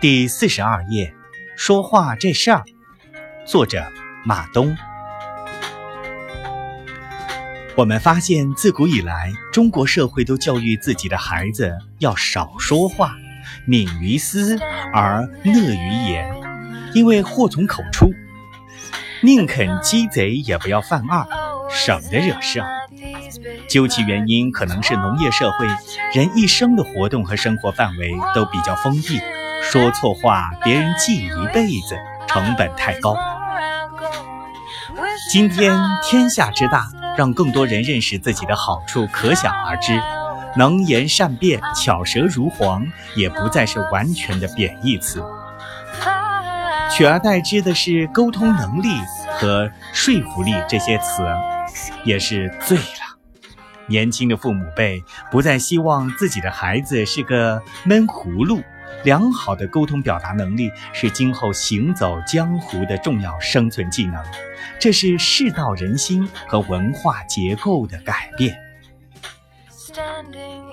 第四十二页，说话这事儿，作者马东。我们发现，自古以来，中国社会都教育自己的孩子要少说话，敏于思而讷于言，因为祸从口出。宁肯鸡贼也不要犯二，省得惹事儿。究其原因，可能是农业社会人一生的活动和生活范围都比较封闭。说错话，别人记一辈子，成本太高。今天天下之大，让更多人认识自己的好处，可想而知。能言善辩、巧舌如簧，也不再是完全的贬义词，取而代之的是沟通能力和说服力这些词，也是醉了。年轻的父母辈不再希望自己的孩子是个闷葫芦。良好的沟通表达能力是今后行走江湖的重要生存技能，这是世道人心和文化结构的改变。Standing